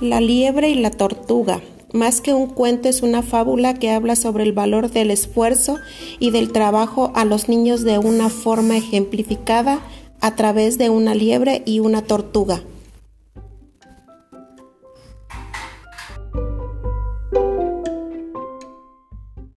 La liebre y la tortuga. Más que un cuento es una fábula que habla sobre el valor del esfuerzo y del trabajo a los niños de una forma ejemplificada a través de una liebre y una tortuga.